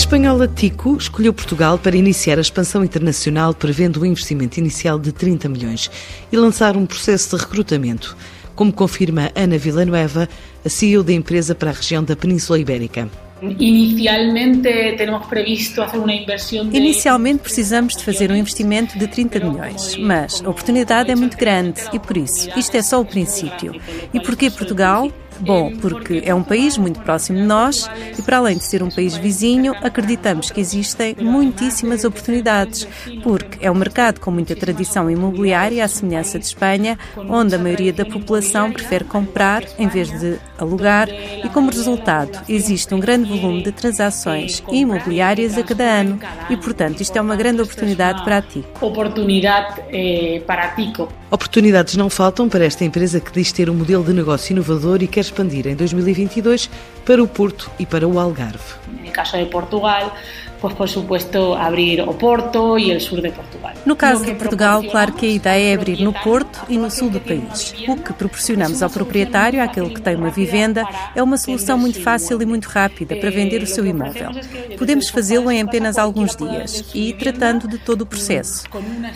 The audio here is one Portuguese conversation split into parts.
espanhola Tico escolheu Portugal para iniciar a expansão internacional prevendo um investimento inicial de 30 milhões e lançar um processo de recrutamento, como confirma Ana Villanueva, a CEO da empresa para a região da Península Ibérica. Inicialmente temos previsto fazer uma inversão de... Inicialmente precisamos de fazer um investimento de 30 milhões, mas a oportunidade é muito grande e por isso isto é só o princípio. E porquê Portugal? Bom, porque é um país muito próximo de nós e, para além de ser um país vizinho, acreditamos que existem muitíssimas oportunidades, porque é um mercado com muita tradição imobiliária, à semelhança de Espanha, onde a maioria da população prefere comprar em vez de alugar, e como resultado, existe um grande volume de transações imobiliárias a cada ano e, portanto, isto é uma grande oportunidade para a Tico. Oportunidade eh, para a Tico. Oportunidades não faltam para esta empresa que diz ter um modelo de negócio inovador e quer expandir em 2022 para o Porto e para o Algarve. No caso de Portugal, pues por supuesto abrir o Porto e o sul de Portugal. No caso de Portugal, claro que a ideia é abrir no Porto e no sul do país. O que proporcionamos ao proprietário, àquele que tem uma vivenda, é uma solução muito fácil e muito rápida para vender o seu imóvel. Podemos fazê-lo em apenas alguns dias e tratando de todo o processo.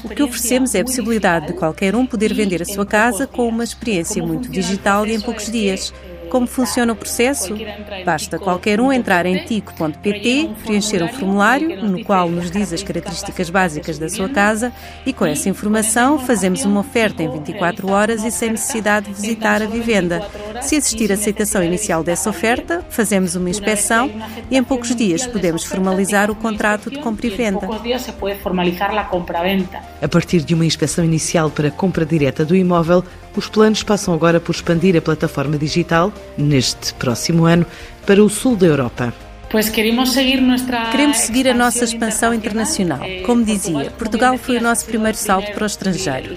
O que oferecemos é a possibilidade de qualquer um poder vender a sua casa com uma experiência muito digital e em poucos dias. Como funciona o processo? Basta qualquer um entrar em tico.pt, preencher um formulário no qual nos diz as características básicas da sua casa e com essa informação fazemos uma oferta em 24 horas e sem necessidade de visitar a vivenda. Se existir aceitação inicial dessa oferta, fazemos uma inspeção e em poucos dias podemos formalizar o contrato de compra e venda. A partir de uma inspeção inicial para compra direta do imóvel, os planos passam agora por expandir a plataforma digital, neste próximo ano, para o sul da Europa. Pues queremos seguir nuestra Queremos seguir a nossa expansão internacional. Como dizia, Portugal foi o nosso primeiro salto para o estrangeiro.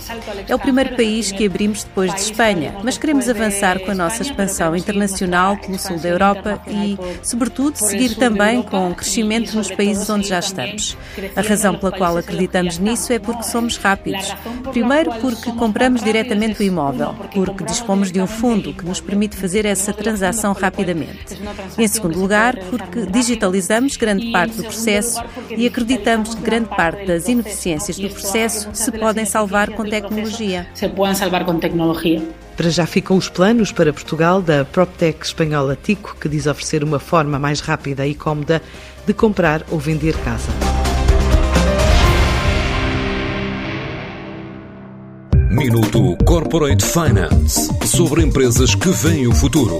É o primeiro país que abrimos depois de Espanha, mas queremos avançar com a nossa expansão internacional pelo sul da Europa e, sobretudo, seguir também com crescimento nos países onde já estamos. A razão pela qual acreditamos nisso é porque somos rápidos. Primeiro, porque compramos diretamente o imóvel, porque dispomos de um fundo que nos permite fazer essa transação rapidamente. Em segundo lugar, porque digitalizamos grande parte do processo e acreditamos que grande parte das ineficiências do processo se podem salvar com tecnologia. Se podem salvar com tecnologia. Para já ficam os planos para Portugal da PropTech espanhola Tico, que diz oferecer uma forma mais rápida e cómoda de comprar ou vender casa. Minuto Corporate Finance sobre empresas que veem o futuro.